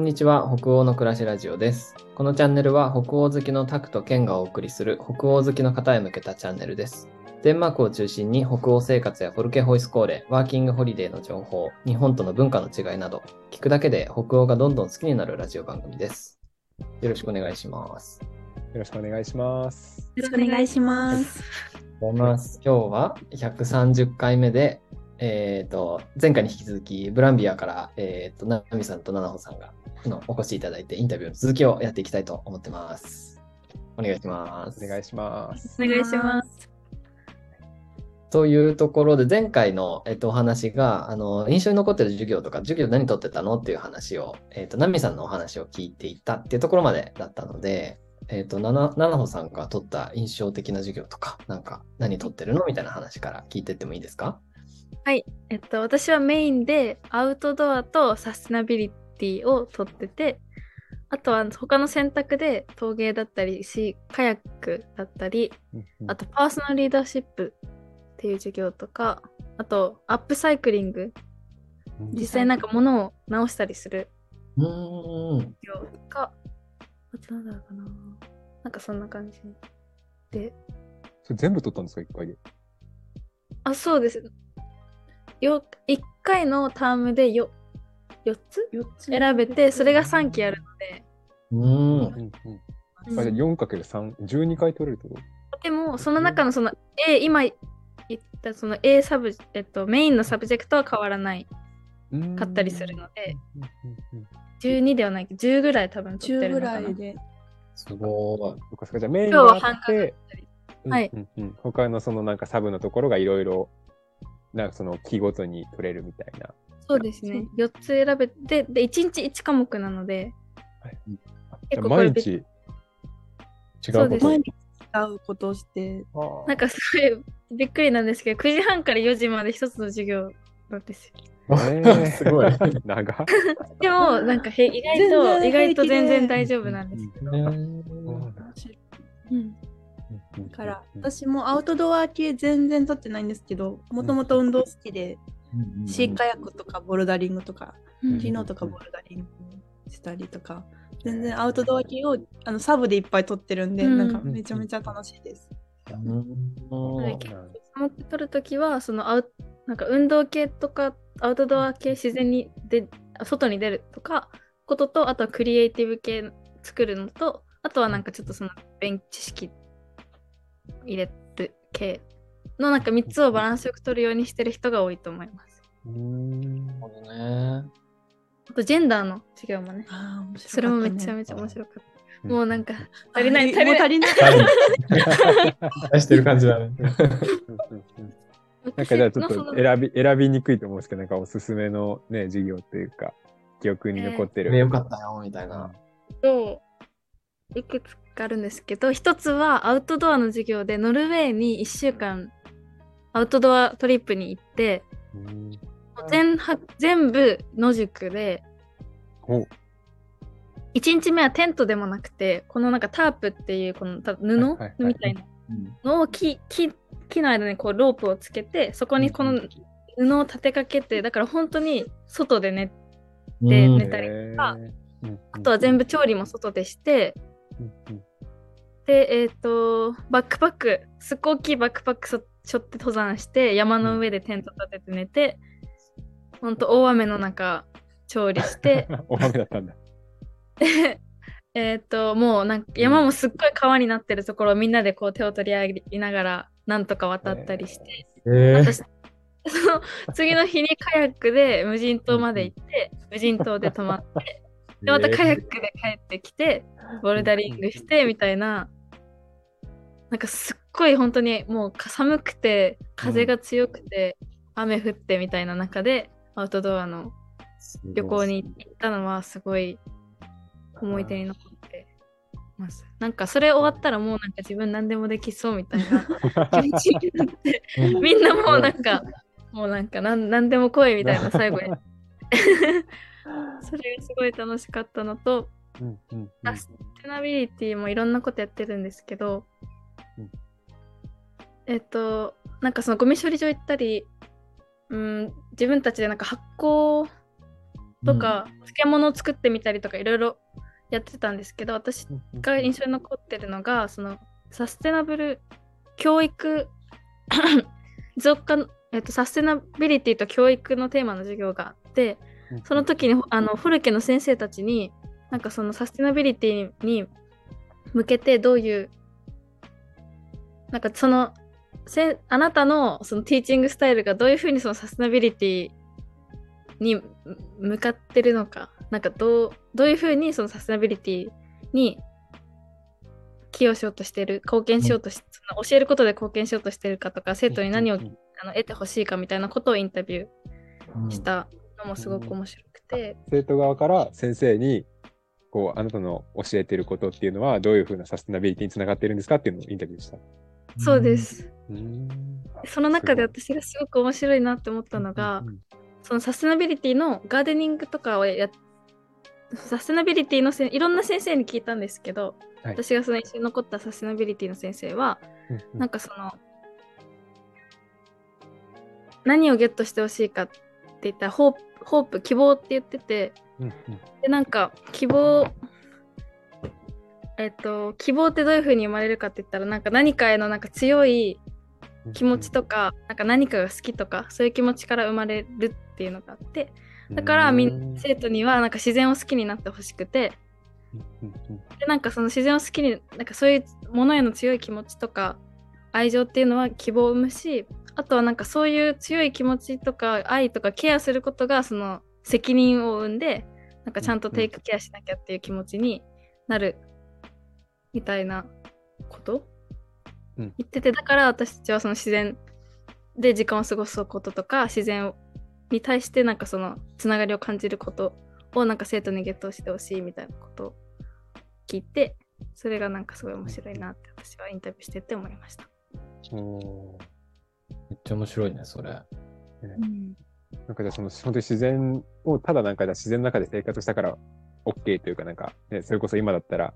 こんにちは、北欧の暮らしラジオです。このチャンネルは北欧好きのタクとケンがお送りする北欧好きの方へ向けたチャンネルです。デンマークを中心に北欧生活やフォルケホイスコーレ、ワーキングホリデーの情報、日本との文化の違いなど、聞くだけで北欧がどんどん好きになるラジオ番組です。よろしくお願いします。よろしくお願いします。よろしくお願いします。ます。今日は130回目で、えっ、と、前回に引き続き、ブランビアから、えっ、と、ナミさんとナナホさんがのお越しいただいて、インタビューの続きをやっていきたいと思ってます。お願いします。お願いします。お願いします。というところで、前回の、えっと、お話が、あの、印象に残ってる授業とか、授業何取ってたのっていう話を、えっと、ナミさんのお話を聞いていたっていうところまでだったので、えっと、ナナナナホさんが取った印象的な授業とか、なんか、何取ってるのみたいな話から聞いてってもいいですか？はい、えっと、私はメインでアウトドアとサステナビリティを取ってて、あとは他の選択で陶芸だったりし、カヤックだったり、あとパーソナルリーダーシップっていう授業とか、あとアップサイクリング、実際なんか物を直したりする。授業とか、あとなんだろうかな。なんかそんな感じで。それ全部取ったんですか、一回で？あ、そうです。よ1回のタームでよ4つ？4つ。選べて、それが3期あるので、うーん。うん。うん。あじゃあ 4×3、12回取れるってこでも、その中のその A、今言ったその A サブ、えっと、メインのサブジェクトは変わらない。とかったりするので、うんうんうん12ではない。けど、10ぐらい多分取って10ぐるのからな。いで。すごい。じゃあメイン今日はがあっ半額だて、ったり。うんはいうんうん。他のそのなんかサブのところがいろいろ、なんかその期ごとに取れるみたいな。そうですね。4つ選べて、で、1日1科目なので、じゃあ結構毎日。違うそうですこと毎日違うことをして、なんかすごいびっくりなんですけど、9時半から4時まで1つの授業なんですよ。えー すごい。長っ でも、なんかへ意外と、全然意外と全然大丈夫なんです。うん。だから私もアウトドア系全然取ってないんですけど、もともと運動好きで、シーカヤックとかボルダリングとか、うん昨日とかボルダリングしたりとか、全然アウトドア系をあのサブでいっぱい取ってるんで、うん。なんかめちゃめちゃ楽しいです。はい結構持って取るときは、そのアウなんか運動系とか、アウトドア系自然にで外に出るとか、ことと、あとはクリエイティブ系作るのと、あとはなんかちょっとその勉知識入れる系のなんか3つをバランスよく取るようにしてる人が多いと思います。うん。なるほどね。あとジェンダーの授業もね、あー面白かった。ねそれもめちゃめちゃ面白かった。もうなんかあ足りない。足りない。足りない。出してる感じだね。なんかじゃあちょっと選び選びにくいと思うんですけど、なんかおすすめのね、授業っていうか、記憶に残ってる。ね、よかったよ、みたいな。といくつかあるんですけど一つはアウトドアの授業でノルウェーに1週間アウトドアトリップに行ってうん。全は全部野宿でお。1日目はテントでもなくてこのなんかタープっていうこのた布、みたいなのを木木木の間にこうロープをつけてそこにこの布を立てかけてだから本当に外で寝でうん。寝たりとかあとは全部調理も外でしてで、えっ、と、バックパック、すっごい大きいバックパックそ背負って登山して、山の上でテント立てて寝て、ほんと大雨の中、調理して、お雨だったんだ。で えっと、もうなんか山もすっごい川になってるところをみんなでこう手を取り合いながら、なんとか渡ったりして、えー。私、その次の日にカヤックで無人島まで行って、無人島で泊まって、で、またカヤックで帰ってきて、ボルダリングしてみたいな、なんかすっごい本当にもう寒くて、風が強くて、雨降ってみたいな中で、アウトドアの旅行に行ったのはすごい思い出に残ってます。なんかそれ終わったらもうなんか自分何でもできそうみたいな 気持ちになって、うんみんなもうなんか、もうなんかなん何でも来いみたいな最後に。それがすごい楽しかったのと、サステナビリティもいろんなことやってるんですけど、うん。えっと、なんかそのゴミ処理場行ったり、うん、自分たちでなんか発酵とか、漬物を作ってみたりとかいろいろやってたんですけど私が印象に残ってるのがそのサステナブル教育持続可えっと、サステナビリティと教育のテーマの授業があってその時にあのフォルケの先生たちになんかそのサステナビリティに向けてどういうなんかそのせあなたのそのティーチングスタイルがどういうふうにそのサステナビリティに向かってるのかなんかどうどういうふうにそのサステナビリティに寄与しようとしてる貢献しようとし、その教えることで貢献しようとしてるかとか生徒に何をあの得てほしいかみたいなことをインタビューしたのもすごく面白くて、生徒側から先生にこうあなたの教えてることっていうのはどういうふうなサステナビリティにつながっているんですかっていうのをインタビューした。そうです。うんその中で私がすごく面白いなって思ったのが、そのサステナビリティのガーデニングとかをやっサステナビリティのせいろんな先生に聞いたんですけど、はい私がその一緒に残ったサステナビリティの先生は、なんかその何をゲットしてほしいかって言ったらホープホープ希望って言っててでなんか希望えっと希望ってどういう風に生まれるかって言ったらなんか何かへのなんか強い気持ちとかなんか何かが好きとかそういう気持ちから生まれるっていうのがあってだからみん生徒にはなんか自然を好きになってほしくてでなんかその自然を好きになんかそういうものへの強い気持ちとか愛情っていうのは希望を生むしあとはなんかそういう強い気持ちとか愛とかケアすることがその責任を生んでなんかちゃんとテイクケアしなきゃっていう気持ちになるみたいなこと、うん言っててだから私たちはその自然で時間を過ごすこととか自然に対してなんかそのつながりを感じることをなんか生徒にゲットしてほしいみたいなことを聞いてそれがなんかすごい面白いなって私はインタビューしてて思いました。めっちゃ面白いね、それ。なんかじゃあその本当に自然をただなんかじゃあ自然の中で生活したから OK というかなんか、ね、それこそ今だったら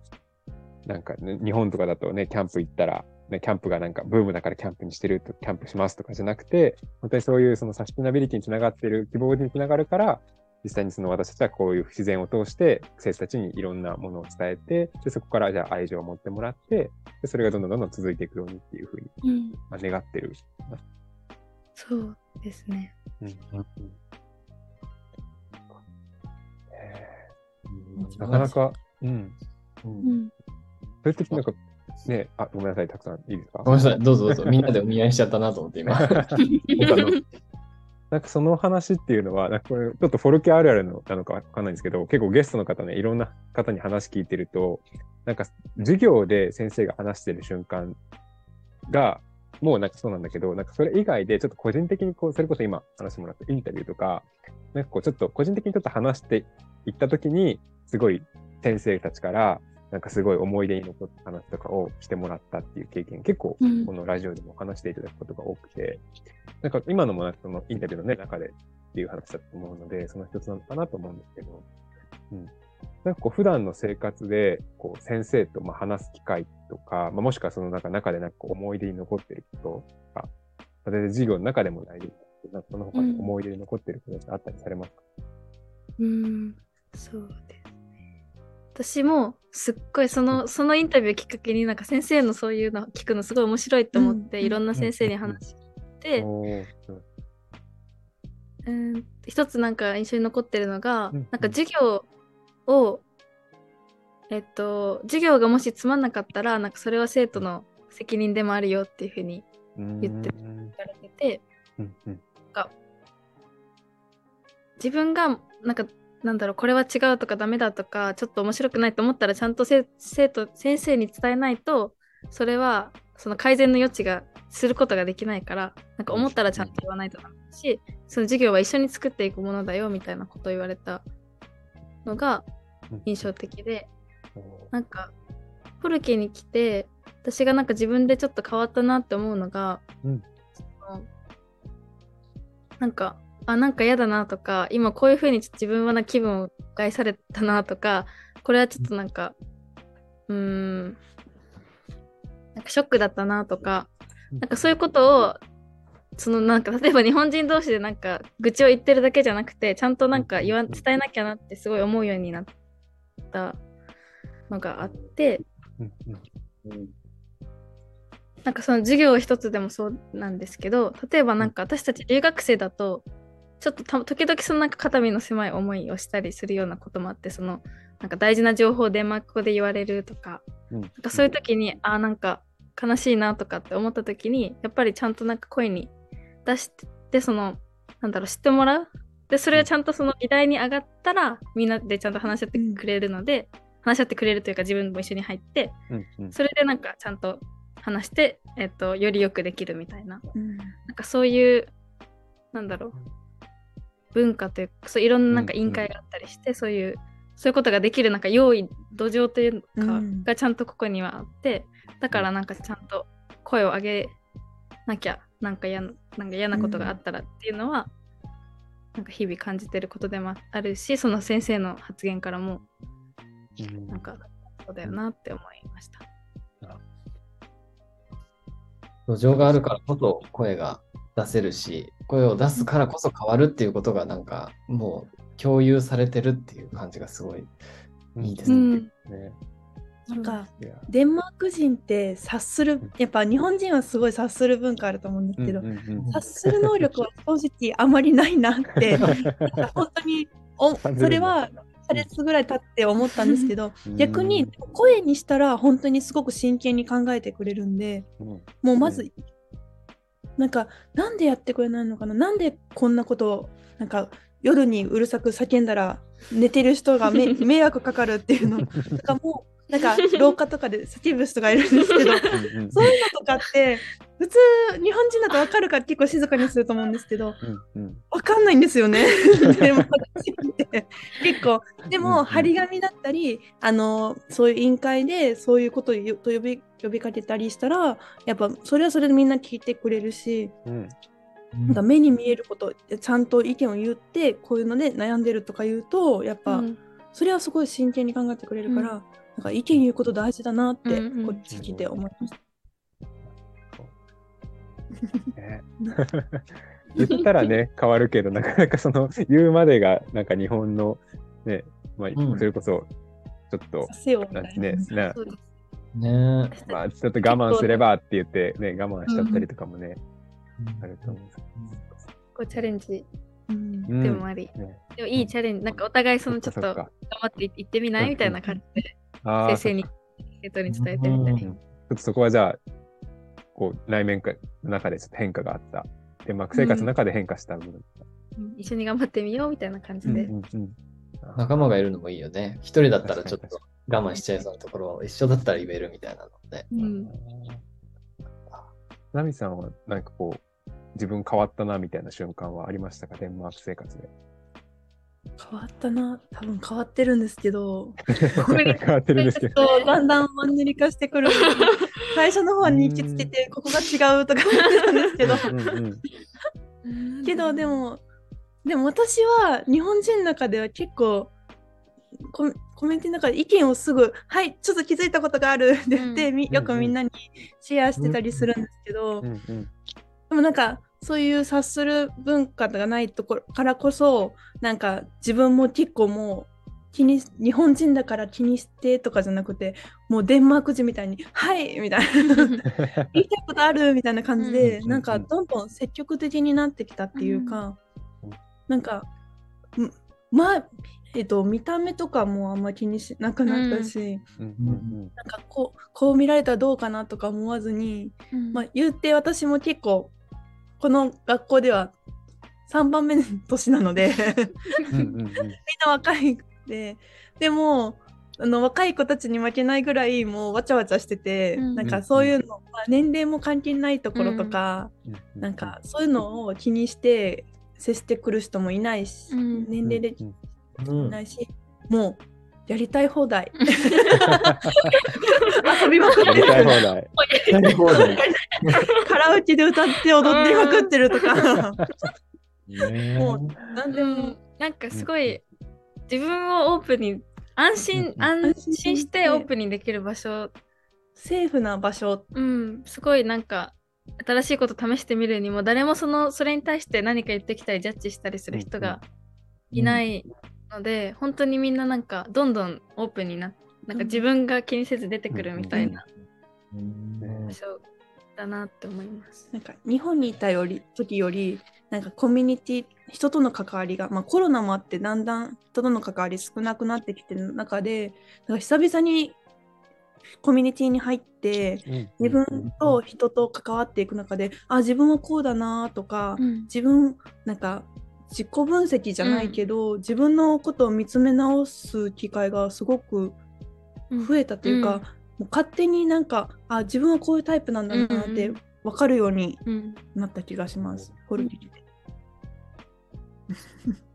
なんか、ね、日本とかだとねキャンプ行ったら、ね、キャンプがなんかブームだからキャンプにしてるとキャンプしますとかじゃなくて本当にそういうそのサステナビリティにつながってる希望につながるから実際にその私たちはこういう自然を通して生徒たちにいろんなものを伝えてでそこからじゃあ愛情を持ってもらってでそれがどんどんどんどん続いていくようにっていうふうに、うん、まあ、願ってる。そうですね。うんうんなかなか、うん。うん、それってなんか、ね、あ、ごめんなさい、たくさんいいですか？ごめんなさい、どうぞどうぞ。みんなでお見合いしちゃったなと思って今。他のなんかその話っていうのは、なんかこれちょっとフォルケあるあるのなのかわかんないんですけど、結構ゲストの方ね、いろんな方に話聞いてると、なんか授業で先生が話してる瞬間が、もうなんかそうなんだけど、なんかそれ以外でちょっと個人的にこう、それこそ今話してもらったインタビューとか、なんかこうちょっと個人的にちょっと話していったときに、すごい先生たちから、なんかすごい思い出に残った話とかをしてもらったっていう経験、結構うんこのラジオでも話していただくことが多くて、なんか今のもなんかそのインタビューの、ね、中でっていう話だと思うので、その一つなのかなと思うんですけど、うん。なんかこう普段の生活でこう先生とまあ話す機会とか、まあ、もしくはそのなんか中でなんか思い出に残ってることとか、まあ全然授業の中でも大丈夫ですけど、なんかその他に思い出に残ってることってあったりされますか、うん、そうですね。私もすっごいそのそのインタビューきっかけになんか先生のそういうの聞くのすごい面白いと思って、うん。いろんな先生に話聞いて、うん。うん、一つなんか印象に残ってるのが、うん。なんか授業をえっと授業がもしつまんなかったらなんかそれは生徒の責任でもあるよっていうふうにうん言ってうん。言われててうん。うん自分がなんかなんだろうこれは違うとかダメだとかちょっと面白くないと思ったらちゃんとせ生徒先生に伝えないとそれはその改善の余地がすることができないからなんか思ったらちゃんと言わないとダメだしその授業は一緒に作っていくものだよみたいなことを言われたのが印象的でなんかフォルケに来て私がなんか自分でちょっと変わったなって思うのが、うん。そのなんかあなんか嫌だなとか今こういう風にちょっと自分はな気分を害されたなとかこれはちょっとなんかうーんなんかショックだったなとかうんなんかそういうことをそのなんか例えば日本人同士でなんか愚痴を言ってるだけじゃなくてちゃんとなんか言わ伝えなきゃなってすごい思うようになったのがあってなんかその授業一つでもそうなんですけど例えばなんか私たち留学生だとちょっとた時々そのなんか肩身の狭い思いをしたりするようなこともあってそのなんか大事な情報をデンマーク語で言われるとかうん。なんかそういう時にあーなんか悲しいなとかって思った時にやっぱりちゃんとなんか声に出してそのなんだろう知ってもらう。でそれがちゃんとその議題に上がったらみんなでちゃんと話し合ってくれるので、話し合ってくれるというか自分も一緒に入ってうんうん。それでなんかちゃんと話して、えっと、よりよくできるみたいな。うん。なんかそういうなんだろう文化というかそういろんななんか委員会があったりして、そういうそういうことができるなんか用意土壌というか、うん。がちゃんとここにはあってだからなんかちゃんと声を上げなきゃなんか嫌ななんか嫌なことがあったらっていうのは、なんか日々感じてることでもあるしその先生の発言からもうん。なんかそうだよなって思いました。土壌があるからこそ声が出せるし、声を出すからこそ変わるっていうことがなんかもう共有されてるっていう感じがすごいいいですね。うん、ね。なんかデンマーク人って察するやっぱ日本人はすごい察する文化あると思うんですけど、うんうん察する能力は正直あまりないなって なんか本当におそれは1ヶ月ぐらい経って思ったんですけどうん。逆に声にしたら本当にすごく真剣に考えてくれるんでうん。もうまずなんかなんでやってくれないのかな？なんでこんなことをなんか夜にうるさく叫んだら寝てる人が 迷惑かかるっていうの。とかもなんか廊下とかで叫ぶ人がいるんですけどうんうんそういうのとかって普通日本人だと分かるから結構静かにすると思うんですけどうんうん。分かんないんですよね。でも結構。でうんうん。も張り紙だったりあのそういう委員会でそういうことを呼び呼びかけたりしたらやっぱそれはそれでみんな聞いてくれるしうん。なんか目に見えることちゃんと意見を言ってこういうので悩んでるとか言うとやっぱ、うん。それはすごい真剣に考えてくれるから、なんか意見言うこと大事だなってうんうん。こっち来て思いました。ね。言ったらね、変わるけど、なかなかその言うまでが、なんか日本の、ね、まあ、うん。それこそ、ちょっとさ、せよみたな。いな。ね、なそうです。ね。まあ、ちょっと我慢すればって言って、ね、我慢しちゃったりとかもね、あると思うこうチャレンジ。でもあり、ね。でもいいチャレンジ。なんかお互いそのちょっと頑張っていってみない？みたいな感じで先生に生徒に伝えてみたり、ちょっとそこはじゃあ、こう、内面化の中でちょっと変化があった。デンマーク生活の中で変化した部分。うん。一緒に頑張ってみようみたいな感じで、うんうんうん。仲間がいるのもいいよね。一人だったらちょっと我慢しちゃいそうなところを一緒だったら言えるみたいなので。うん。ナミさんはなんかこう、自分変わったなみたいな瞬間はありましたか？デンマーク生活で。変わったな。多分変わってるんですけど。変わってるんですけど。だんだんマンネリ化してくる。最初の方に行きつけてここが違うとか思ってたんですけど。うんうんけどでもでも私は日本人の中では結構コメコメントの中で意見をすぐ「はいちょっと気づいたことがある」って言って、うんみよくみんなにシェアしてたりするんですけど、うんうん。でもなんかそういう察する文化がないところからこそなんか自分も結構もう気に日本人だから気にしてとかじゃなくてもうデンマーク人みたいに「はい」みたいな。言いたいことあるみたいな感じで、うんなんかどんどん積極的になってきたっていうか、うんなんかんまあえっと見た目とかもあんま気にしなくなったし、うんうんなんかこうこう見られたらどうかなとか思わずに、うん。まあ、言うて私も結構この学校では3番目の年なのでみんうんうん。うんな若いででもあの若い子たちに負けないぐらいもうわちゃわちゃしてて、うん。なんかそういうの、まあ、年齢も関係ないところとか、うん。なんかそういうのを気にして接してくる人もいないし、うん。年齢でうんうん。いないし、もうやりたい放題。遊びまくってやりたいる放題。カラオケで歌って踊ってまくってるとか、ねもう何でもうん。なんかすごい自分をオープンに安心、うん安心してオープンにできる場所。セーフな場所。うんすごいなんか新しいこと試してみるにも誰もそのそれに対して何か言ってきたりジャッジしたりする人がいないので、本当にみんななんかどんどんオープンになってなん。か自分が気にせず出てくるみたいなうん。場所だなって思います。なんか日本にいたより時よりなんかコミュニティ人との関わりが、まあ、コロナもあってだんだん人との関わり少なくなってきてる中でなんか久々にコミュニティに入って自分と人と関わっていく中であ自分はこうだなとか自分なんか自己分析じゃないけど、自分のことを見つめ直す機会がすごく増えたというか、うんもう勝手になんかあ自分はこういうタイプなんだなってうん分かるようにうんなった気がします。ホルティキで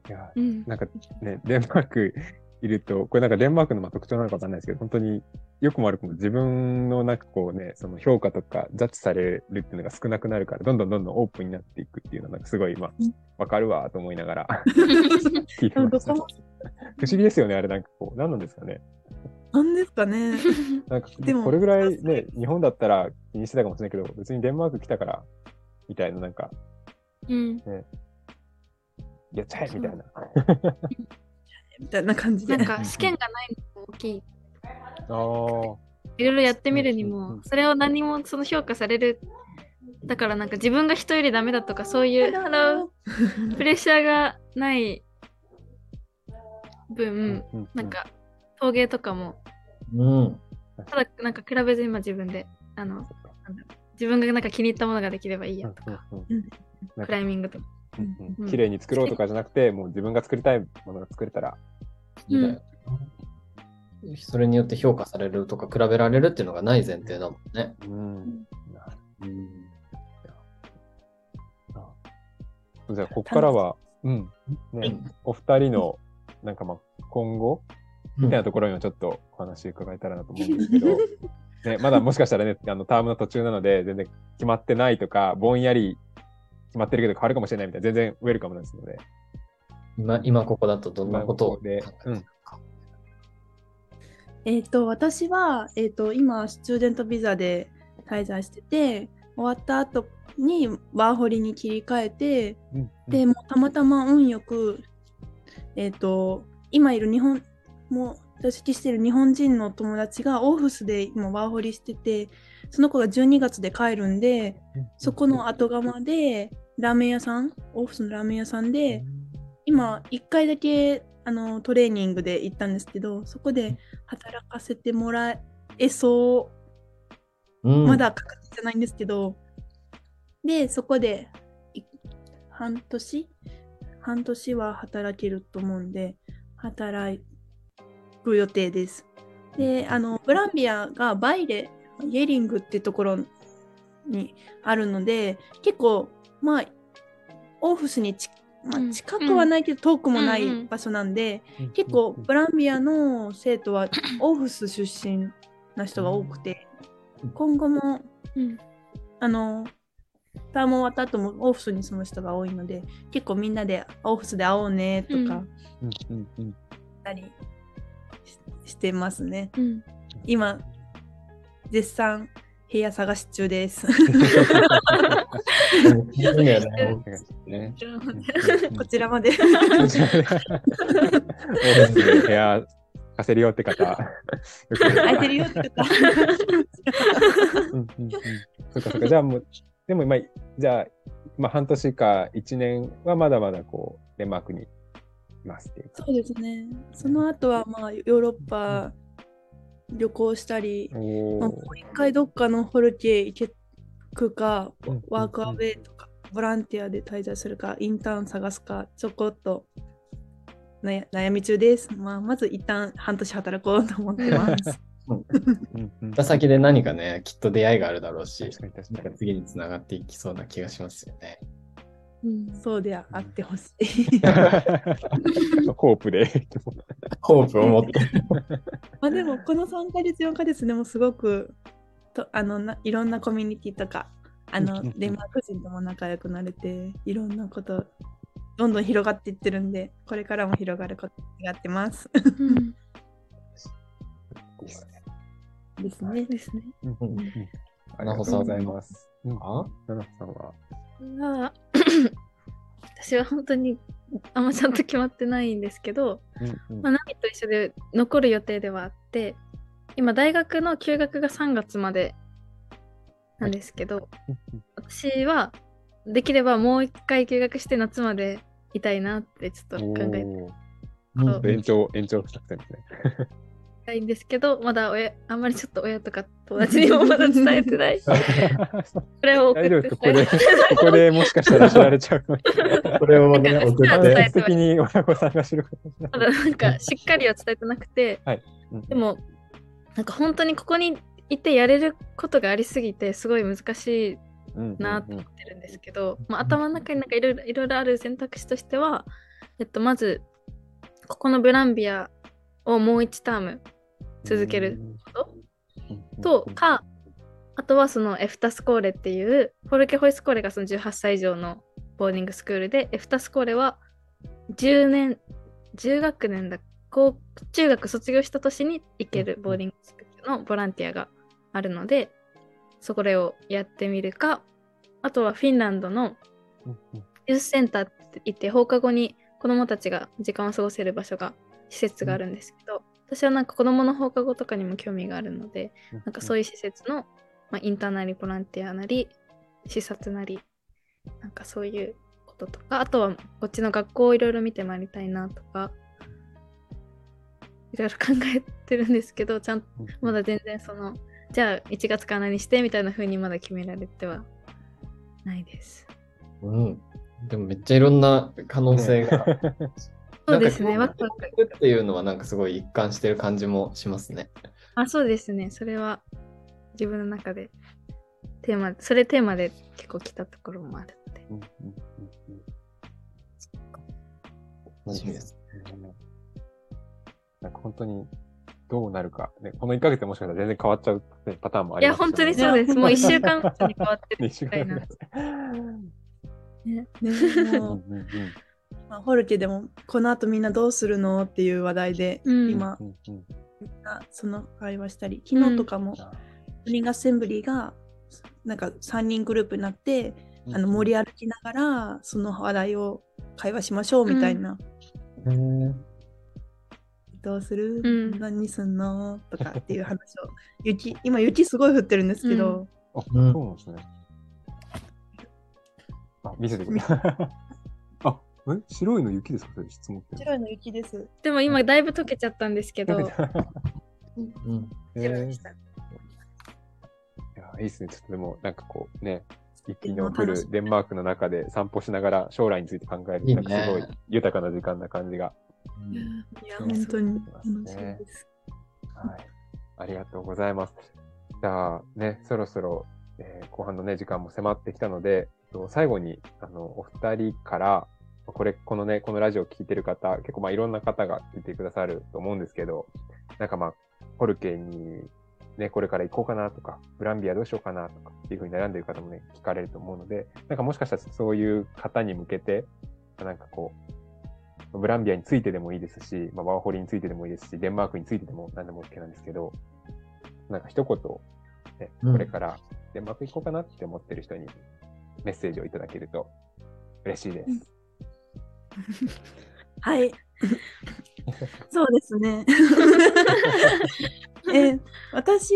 いやうんなんかね、デンマークいると、これなんかデンマークのまあ特徴なのかわかんないですけど、本当によくも悪くも自分のなんかこうね、その評価とかジャッジされるっていうのが少なくなるから、どんどんどんどんオープンになっていくっていうのはなんかすごい今うん、わかるわと思いながら 聞いてました。不思議ですよね、あれなんかこう、何なんですかね。なんですかね。なんかでもこれぐらいね、日本だったら気にしてたかもしれないけど、別にデンマーク来たから、みたいななんか、うんやっちゃえみたいな。みたいな感じで。なんか試験がないのも大きい。ああ。いろいろやってみるにも、それを何もその評価される。だからなんか自分が人よりダメだとかそういうハロープレッシャーがない分、なん、か陶芸とかも、うん。ただなんか比べずに今自分で、あの、自分がなんか気に入ったものができればいいや。とか、うんう。ん。クライミングとか。うんうん。綺麗に作ろうとかじゃなくて、もう自分が作りたいものが作れたら。いいだよ。それによって評価されるとか比べられるっていうのがない前提だもんね。うん。うん。じゃあ、ここからは、うん。ね、お二人の、なん。かまあ、今後みたいなところにもちょっとお話伺えたらなと思うんですけど、ね、まだもしかしたらね、あの、タームの途中なので、全然決まってないとか、ぼんやり決まってるけど変わるかもしれないみたいな、全然ウェルカムですので、今、今ここだとどんなことを今ここでうん。えっ、と、私は、えっ、と、今、スチューデントビザで滞在してて、終わった後にワーホリに切り替えて、うんで、もうたまたま運よく、えっ、と、今いる日本、もう、私きしてる日本人の友達がオーフスで今ワーホリしてて、その子が12月で帰るんで、そこの後釜で、ラーメン屋さん、オーフスのラーメン屋さんで、今1回だけあのトレーニングで行ったんですけどそこで働かせてもらえそう、うん。まだ確実じゃないんですけど。でそこでい半年？半年は働けると思うんで働く予定です。であのブランビアがバイレイエリングってところにあるので結構まあオーフスにち、まあうん。近くはないけど遠くもない場所なんで、うん結構ブランビアの生徒は オーフス出身な人が多くて今後もうん。あのターム終わった後もオーフスに住む人が多いので結構みんなでオーフスで会おうねとかうん。うんうんうん。したりししてますね。うん。今絶賛部屋探し中です。こちらまで。オーフスで。部屋貸せるよって方。空いてるよって方。うん。うん。うん。そっかそっか。じゃあもう、でも今、じゃあ、まあ半年か1年はまだまだこう、デンマークにいますっていうか。そうですね。その後はまあヨーロッパ旅行したり、まあもう一回どっかのホルケ行けくかうん、ワークアウェイとか、ボランティアで滞在するか、インターン探すか、ちょこっと悩悩み中です。まあ、まず一旦半年働こうと思ってます。うんた先で何かね、きっと出会いがあるだろうし、次につながっていきそうな気がしますよね。うんそうであってほしい。ホープで。ホープを持って。まあでも、この3ヶ月、4ヶ月でもすごくとあのないろんなコミュニティとか、あのデンマーク人とも仲良くなれて、いろんなこと、どんどん広がっていってるんで、これからも広がること願ってます。うんですね。ですね。うんうんうんありがとうございます。あナナさんは？が 私は本当にあんまちゃんと決まってないんですけど、うんうん。まあ、ナミと一緒で残る予定ではあって今大学の休学が3月までなんですけど、私はできればもう一回休学して夏までいたいなってちょっと考えて。延長、延長作戦ですね。たいんですけどまだ親あんまりちょっと親とか友達にもまだ伝えてない これを送ってですかここで、ここでもしかしたら知られちゃう。これをね、なんか送って。間接的に親御さんが知ることになる。まだなんかしっかりは伝えてなくて、うんでもなんか本当にここにいてやれることがありすぎてすごい難しいうんなって思ってるんですけど、まあ、頭の中になんかいろいろいろいろある選択肢としては、えっと、まずここのブランビアをもう1ターム続けること？とかあとはそのエフタスコーレっていうフォルケホイスコーレがその18歳以上のボーディングスクールでエフタスコーレは10年10学年だ高中学卒業した年に行けるボーディングスクールのボランティアがあるのでそこれをやってみるかあとはフィンランドのユースセンターって言って放課後に子どもたちが時間を過ごせる場所が施設があるんですけど、私はなんか子どもの放課後とかにも興味があるのでなんかそういう施設の、まあ、インターナリボランティアなり視察なりなんかそういうこととかあとはこっちの学校をいろいろ見て回りたいなとかいろいろ考えてるんですけどちゃんまだ全然そのじゃあ1月から何してみたいな風にまだ決められてはないです。うん。でもめっちゃいろんな可能性が。そうですね、ワクワク。っていうのはなんかすごい一貫してる感じもしますね。あ、そうですね、それは自分の中でテーマ、それテーマで結構来たところもあるので。うんうんうんうん楽しみです。なんか本当にどうなるか、ね、この1ヶ月でもしかしたら全然変わっちゃう、ね、パターンもあいや、ります本当にそうです。もう1週間ごとに変わってる 一週間ぐらいね。ね、もうまあ、ホルケでもこの後みんなどうするのっていう話題で、うん。今うんうんあその会話したり昨日とかもスプリングアッセンブリーがなんか3人グループになって、あの盛り歩きながらその話題を会話しましょうみたいな、どうする、うん。何すんの？とかっていう話を雪今雪すごい降ってるんですけど、あ、うん。そうなんですね。あ、見せてくれ。あ、え？白いの雪ですか質問って。白いの雪です。でも今だいぶ溶けちゃったんですけど、うん。えーい。や、いいですね。ちょっとでも、なんかこうね、雪の降るデンマークの中で散歩しながら将来について考える、いいねなんかすごい豊かな時間な感じが。いや、本当に楽しいです。はい。ありがとうございます。じゃあね、そろそろ、えー後半のね、時間も迫ってきたので、えっと最後に、あの、お二人から、これ、このね、このラジオを聞いてる方、結構まあいろんな方が聞いてくださると思うんですけど、なんかまあ、ホルケにね、これから行こうかなとか、ブランビアどうしようかなとかっていうふうに悩んでる方もね、聞かれると思うので、なんかもしかしたらそういう方に向けて、なんかこう、ブランビアについてでもいいですし、まあ、ワーホリについてでもいいですし、デンマークについてでも何でも OK なんですけど、なんか一言、ね、うんこれからデンマーク行こうかなって思ってる人にメッセージをいただけると嬉しいです。はい。そうですね。え私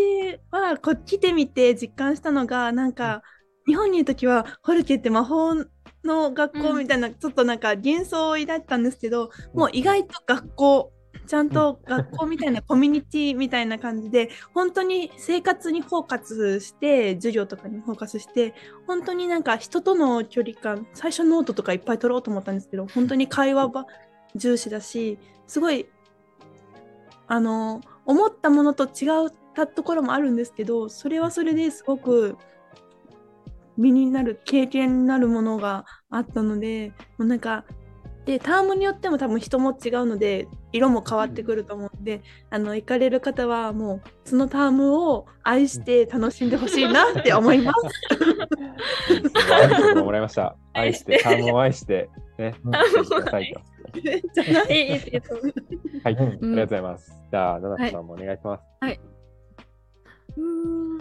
はこ来てみて実感したのがなんか日本にいる時はホルケって魔法の学校みたいな、ちょっとなんか幻想を抱いてたんですけど、もう意外と学校ちゃんと学校みたいなコミュニティみたいな感じで本当に生活にフォーカスして授業とかにフォーカスして本当になんか人との距離感最初ノートとかいっぱい取ろうと思ったんですけど本当に会話ば重視だしすごいあの思ったものと違ったところもあるんですけどそれはそれですごく身になる経験になるものがあったのでもうなんかでタームによっても多分人も違うので色も変わってくると思うんで、あの行かれる方はもうそのタームを愛して楽しんでほしいなって思います。いいですね愛の言葉もらいました。愛して、タームを愛して、ね、うん愛してくださいと。じゃないはい、ありがとうんうございます。じゃあ、ナナさんもお願いします。うーん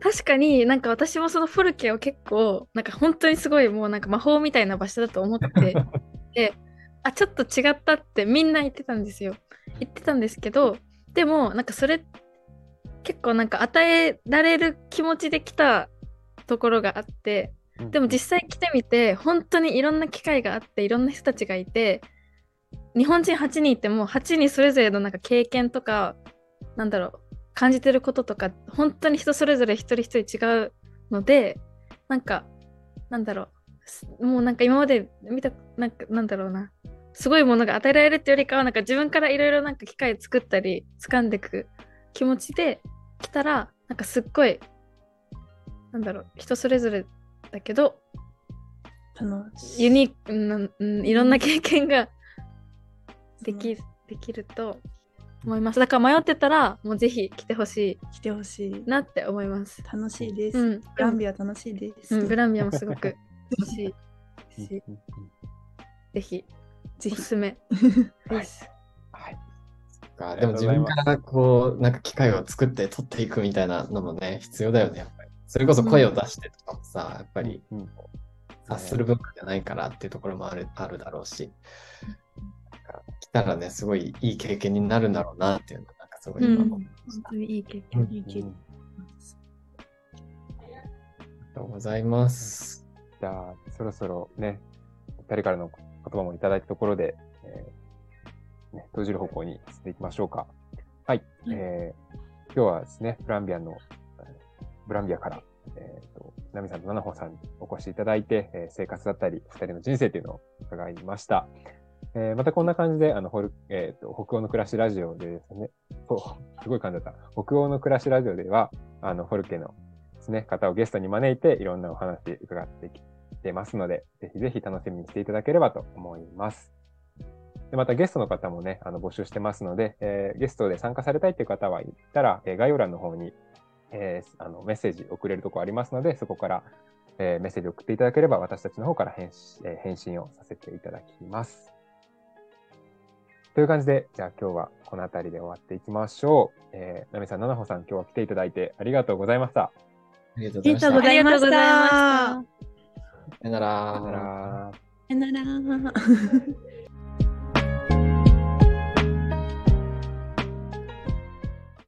確かになんか私もそのフォルケを結構なんか本当にすごいもうなんか魔法みたいな場所だと思ってで あちょっと違ったってみんな言ってたんですよ。言ってたんですけどでもなんかそれ結構なんか与えられる気持ちで来たところがあってでも実際来てみて本当にいろんな機会があっていろんな人たちがいて日本人8人いても8人それぞれのなんか経験とかなんだろう感じてることとか本当に人それぞれ一人一人違うのでなんかなんだろうもうなんか今まで見たなんかなんだろうなすごいものが与えられるってよりかはなんか自分からいろいろなんか機会作ったり掴んでいく気持ちで来たらなんかすっごいなんだろう人それぞれだけど楽しい。ユニークな、うん、いろんな経験ができ,、できると思いますだから迷ってたらもうぜひ来てほし来てほしいい。なって思います楽しいです。うんブランビア楽しいです。うん、ブランビアもすごく欲しいし ぜひぜひ。おすすめ です。はい。かでも自分からこう、なんか機会を作って取っていくみたいなのもね、必要だよね、やっぱり。それこそ声を出してとかもさ、やっぱりうん察する文化じゃないからっていうところもあるあるだろうし、なんか来たらね、すごいいい経験になるんだろうなっていうのなんかすごい今思いました。本当にいい経う験。んいい経験ありがとうございます。じゃあ、そろそろね、お二人からの言葉もいただいたところで、えーね、閉じる方向に進んでいきましょうか。はい。えー今日はですね、ブランビアの、えーブランビアから、えっ、と、ナミさんとナナホさんにお越しいただいて、えー生活だったり、二人の人生というのを伺いました。えーまたこんな感じで、あの、ホルえっ、と、北欧の暮らしラジオでですね、すごい感じだった。北欧の暮らしラジオでは、あの、ホルケのですね、方をゲストに招いて、いろんなお話伺ってきてますので、ぜひぜひ楽しみにしていただければと思います。でまたゲストの方もね、あの募集してますので、えーゲストで参加されたいという方はいたら、えー概要欄の方に、えーあのメッセージ送れるところありますので、そこから、えーメッセージ送っていただければ、私たちの方から返信,、えー返信をさせていただきます。という感じで、じゃあ今日はこの辺りで終わっていきましょう。えー、ナミさん、ナナホさん、今日は来ていただいてありがとうございました。ありがとうごございました。ありがとうございましたさよなら。さよなら。